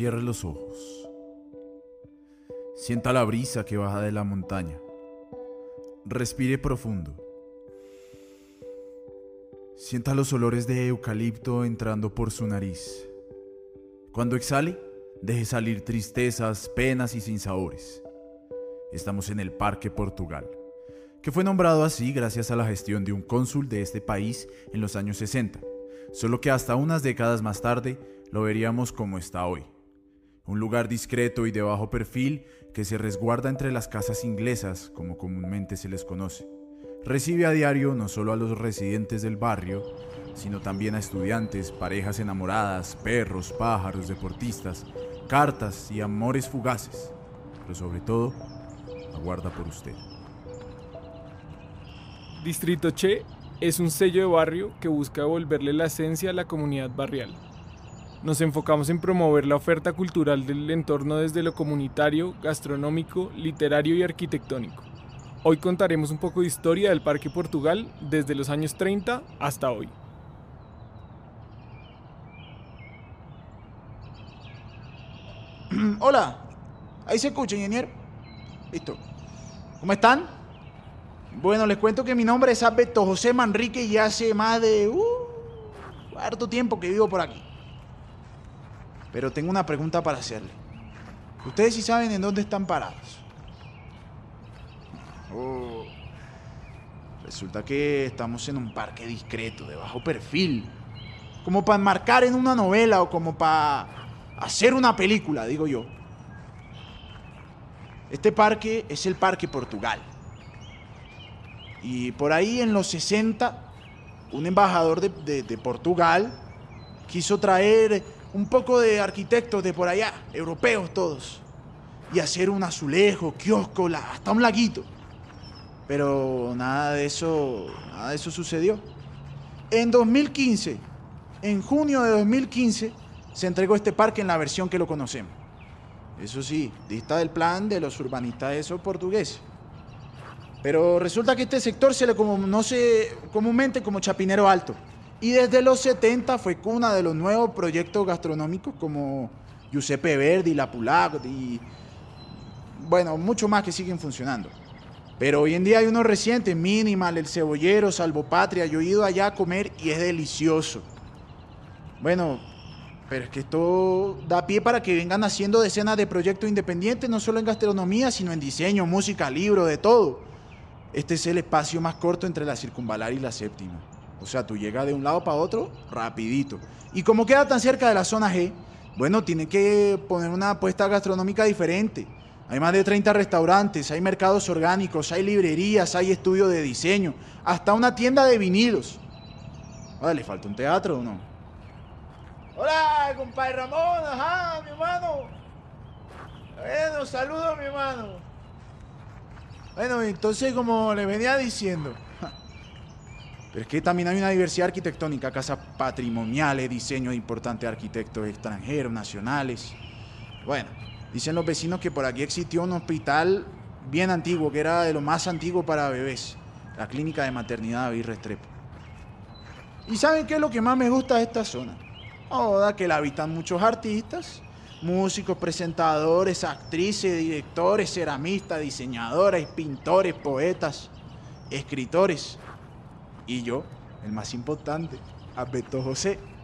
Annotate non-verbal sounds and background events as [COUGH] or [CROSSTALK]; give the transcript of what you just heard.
Cierre los ojos. Sienta la brisa que baja de la montaña. Respire profundo. Sienta los olores de eucalipto entrando por su nariz. Cuando exhale, deje salir tristezas, penas y sinsabores. Estamos en el Parque Portugal, que fue nombrado así gracias a la gestión de un cónsul de este país en los años 60, solo que hasta unas décadas más tarde lo veríamos como está hoy. Un lugar discreto y de bajo perfil que se resguarda entre las casas inglesas, como comúnmente se les conoce. Recibe a diario no solo a los residentes del barrio, sino también a estudiantes, parejas enamoradas, perros, pájaros, deportistas, cartas y amores fugaces, pero sobre todo, aguarda por usted. Distrito Che es un sello de barrio que busca devolverle la esencia a la comunidad barrial. Nos enfocamos en promover la oferta cultural del entorno desde lo comunitario, gastronómico, literario y arquitectónico. Hoy contaremos un poco de historia del Parque Portugal desde los años 30 hasta hoy. [CLEARS THROAT] Hola, ahí se escucha, ingeniero. Listo. ¿Cómo están? Bueno, les cuento que mi nombre es Alberto José Manrique y hace más de uh, tiempo que vivo por aquí. Pero tengo una pregunta para hacerle. Ustedes sí saben en dónde están parados. Oh, resulta que estamos en un parque discreto, de bajo perfil. Como para enmarcar en una novela o como para hacer una película, digo yo. Este parque es el Parque Portugal. Y por ahí en los 60, un embajador de, de- de Portugal quiso traer un poco de arquitectos de por allá, europeos todos, y hacer un azulejo, kiosco, hasta un laguito. Pero nada de eso, nada de eso sucedió. En 2015, en junio de 2015, se entregó este parque en la versión que lo conocemos. Eso sí, dista del plan de los urbanistas esos portugueses. Pero resulta que este sector se le conoce comúnmente como Chapinero Alto. Y desde los 70 fue cuna de los nuevos proyectos gastronómicos como Giuseppe Verdi, La Pulac y bueno, mucho más que siguen funcionando. Pero hoy en día hay unos recientes, Minimal, El Cebollero, Salvo Patria. Yo he ido allá a comer y es delicioso. Bueno, pero es que esto da pie para que vengan haciendo decenas de proyectos independientes, no solo en gastronomía, sino en diseño, música, libro, de todo. Este es el espacio más corto entre la circunvalar y la séptima. O sea, tú llegas de un lado para otro rapidito. Y como queda tan cerca de la zona G, bueno, tiene que poner una apuesta gastronómica diferente. Hay más de 30 restaurantes, hay mercados orgánicos, hay librerías, hay estudio de diseño, hasta una tienda de vinilos. Ahora, ¿le falta un teatro o no? Hola, compadre Ramón, ajá, mi hermano. Bueno, saludos, mi hermano. Bueno, entonces, como les venía diciendo, pero es que también hay una diversidad arquitectónica, casas patrimoniales, diseño de importantes arquitectos extranjeros, nacionales. Bueno, dicen los vecinos que por aquí existió un hospital bien antiguo, que era de lo más antiguo para bebés, la clínica de maternidad David Restrepo. ¿Y saben qué es lo que más me gusta de esta zona? Ahora que la habitan muchos artistas, músicos, presentadores, actrices, directores, ceramistas, diseñadores, pintores, poetas, escritores. Y yo, el más importante, Alberto José,